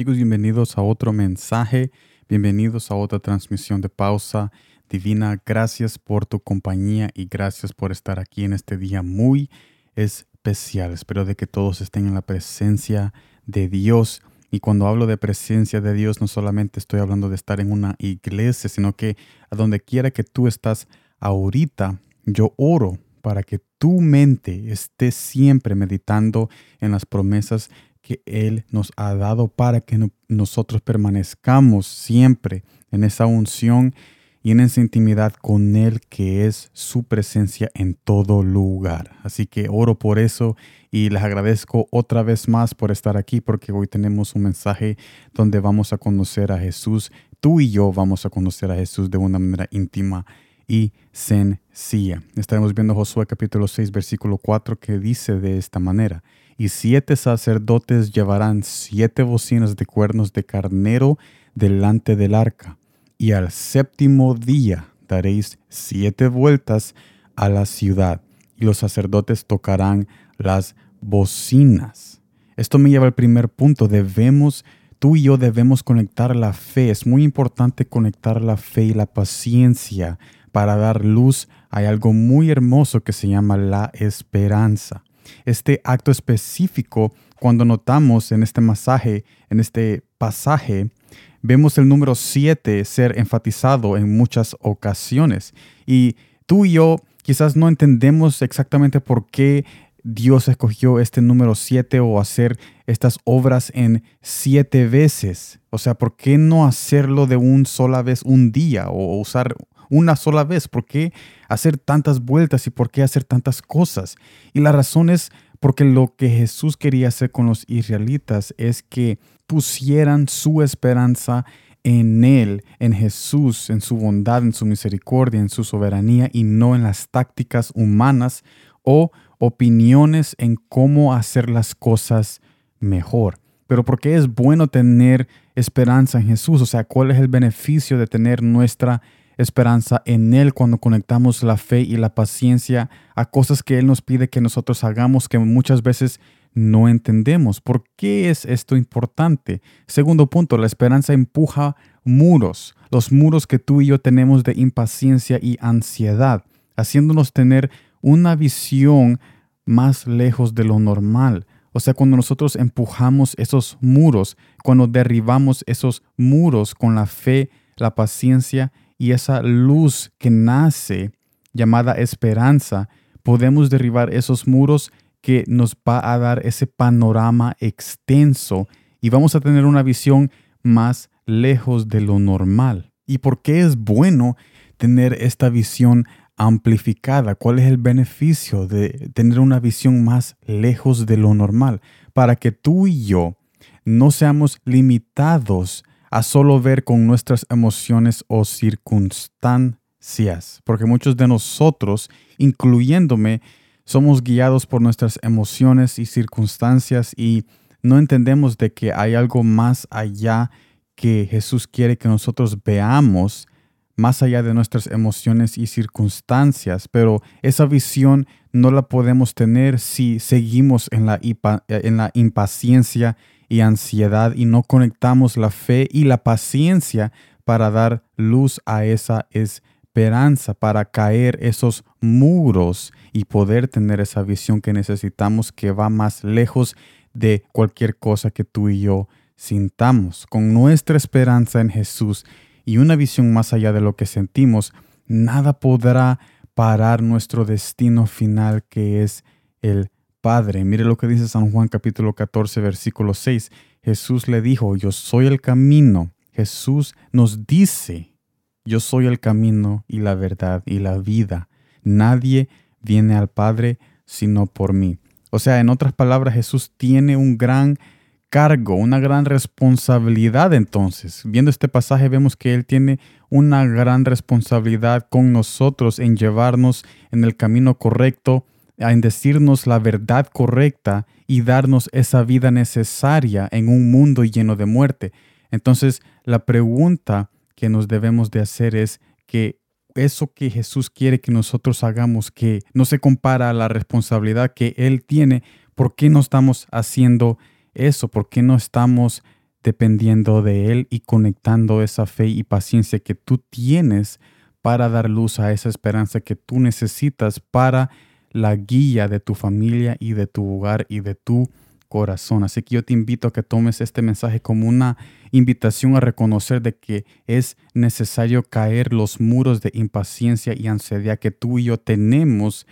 Chicos, bienvenidos a otro mensaje, bienvenidos a otra transmisión de pausa divina. Gracias por tu compañía y gracias por estar aquí en este día muy especial. Espero de que todos estén en la presencia de Dios. Y cuando hablo de presencia de Dios, no solamente estoy hablando de estar en una iglesia, sino que a donde quiera que tú estás ahorita, yo oro para que tu mente esté siempre meditando en las promesas que Él nos ha dado para que nosotros permanezcamos siempre en esa unción y en esa intimidad con Él que es su presencia en todo lugar. Así que oro por eso y les agradezco otra vez más por estar aquí porque hoy tenemos un mensaje donde vamos a conocer a Jesús. Tú y yo vamos a conocer a Jesús de una manera íntima y sencilla. Estaremos viendo Josué capítulo 6 versículo 4 que dice de esta manera y siete sacerdotes llevarán siete bocinas de cuernos de carnero delante del arca, y al séptimo día daréis siete vueltas a la ciudad, y los sacerdotes tocarán las bocinas. Esto me lleva al primer punto, debemos tú y yo debemos conectar la fe. Es muy importante conectar la fe y la paciencia para dar luz a algo muy hermoso que se llama la esperanza este acto específico, cuando notamos en este masaje, en este pasaje, vemos el número 7 ser enfatizado en muchas ocasiones. Y tú y yo quizás no entendemos exactamente por qué Dios escogió este número 7 o hacer estas obras en siete veces. O sea, ¿por qué no hacerlo de un sola vez un día o usar una sola vez? ¿Por qué hacer tantas vueltas y por qué hacer tantas cosas? Y la razón es porque lo que Jesús quería hacer con los israelitas es que pusieran su esperanza en Él, en Jesús, en su bondad, en su misericordia, en su soberanía y no en las tácticas humanas o opiniones en cómo hacer las cosas mejor. Pero ¿por qué es bueno tener esperanza en Jesús? O sea, ¿cuál es el beneficio de tener nuestra esperanza en Él cuando conectamos la fe y la paciencia a cosas que Él nos pide que nosotros hagamos que muchas veces no entendemos. ¿Por qué es esto importante? Segundo punto, la esperanza empuja muros, los muros que tú y yo tenemos de impaciencia y ansiedad, haciéndonos tener una visión más lejos de lo normal. O sea, cuando nosotros empujamos esos muros, cuando derribamos esos muros con la fe, la paciencia y esa luz que nace llamada esperanza, podemos derribar esos muros que nos va a dar ese panorama extenso y vamos a tener una visión más lejos de lo normal. ¿Y por qué es bueno tener esta visión amplificada? ¿Cuál es el beneficio de tener una visión más lejos de lo normal? Para que tú y yo no seamos limitados a solo ver con nuestras emociones o circunstancias, porque muchos de nosotros, incluyéndome, somos guiados por nuestras emociones y circunstancias y no entendemos de que hay algo más allá que Jesús quiere que nosotros veamos más allá de nuestras emociones y circunstancias, pero esa visión no la podemos tener si seguimos en la, en la impaciencia y ansiedad y no conectamos la fe y la paciencia para dar luz a esa esperanza, para caer esos muros y poder tener esa visión que necesitamos que va más lejos de cualquier cosa que tú y yo sintamos. Con nuestra esperanza en Jesús y una visión más allá de lo que sentimos, nada podrá parar nuestro destino final que es el Padre. Mire lo que dice San Juan capítulo 14 versículo 6. Jesús le dijo, yo soy el camino. Jesús nos dice, yo soy el camino y la verdad y la vida. Nadie viene al Padre sino por mí. O sea, en otras palabras, Jesús tiene un gran cargo, una gran responsabilidad entonces. Viendo este pasaje vemos que Él tiene una gran responsabilidad con nosotros en llevarnos en el camino correcto en decirnos la verdad correcta y darnos esa vida necesaria en un mundo lleno de muerte. Entonces, la pregunta que nos debemos de hacer es que eso que Jesús quiere que nosotros hagamos, que no se compara a la responsabilidad que Él tiene, ¿por qué no estamos haciendo eso? ¿Por qué no estamos dependiendo de Él y conectando esa fe y paciencia que tú tienes para dar luz a esa esperanza que tú necesitas para la guía de tu familia y de tu hogar y de tu corazón. Así que yo te invito a que tomes este mensaje como una invitación a reconocer de que es necesario caer los muros de impaciencia y ansiedad que tú y yo tenemos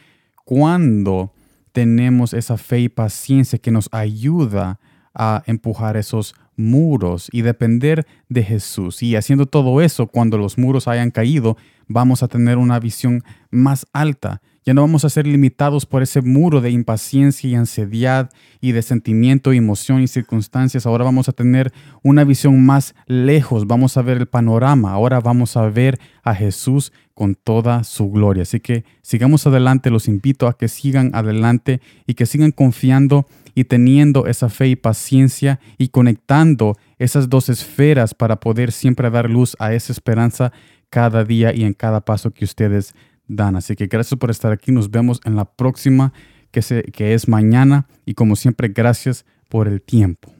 cuando tenemos esa fe y paciencia que nos ayuda a empujar esos muros y depender de Jesús. Y haciendo todo eso, cuando los muros hayan caído, vamos a tener una visión más alta ya no vamos a ser limitados por ese muro de impaciencia y ansiedad y de sentimiento, emoción y circunstancias. Ahora vamos a tener una visión más lejos, vamos a ver el panorama. Ahora vamos a ver a Jesús con toda su gloria. Así que sigamos adelante, los invito a que sigan adelante y que sigan confiando y teniendo esa fe y paciencia y conectando esas dos esferas para poder siempre dar luz a esa esperanza cada día y en cada paso que ustedes dan. Así que gracias por estar aquí. Nos vemos en la próxima, que, se, que es mañana. Y como siempre, gracias por el tiempo.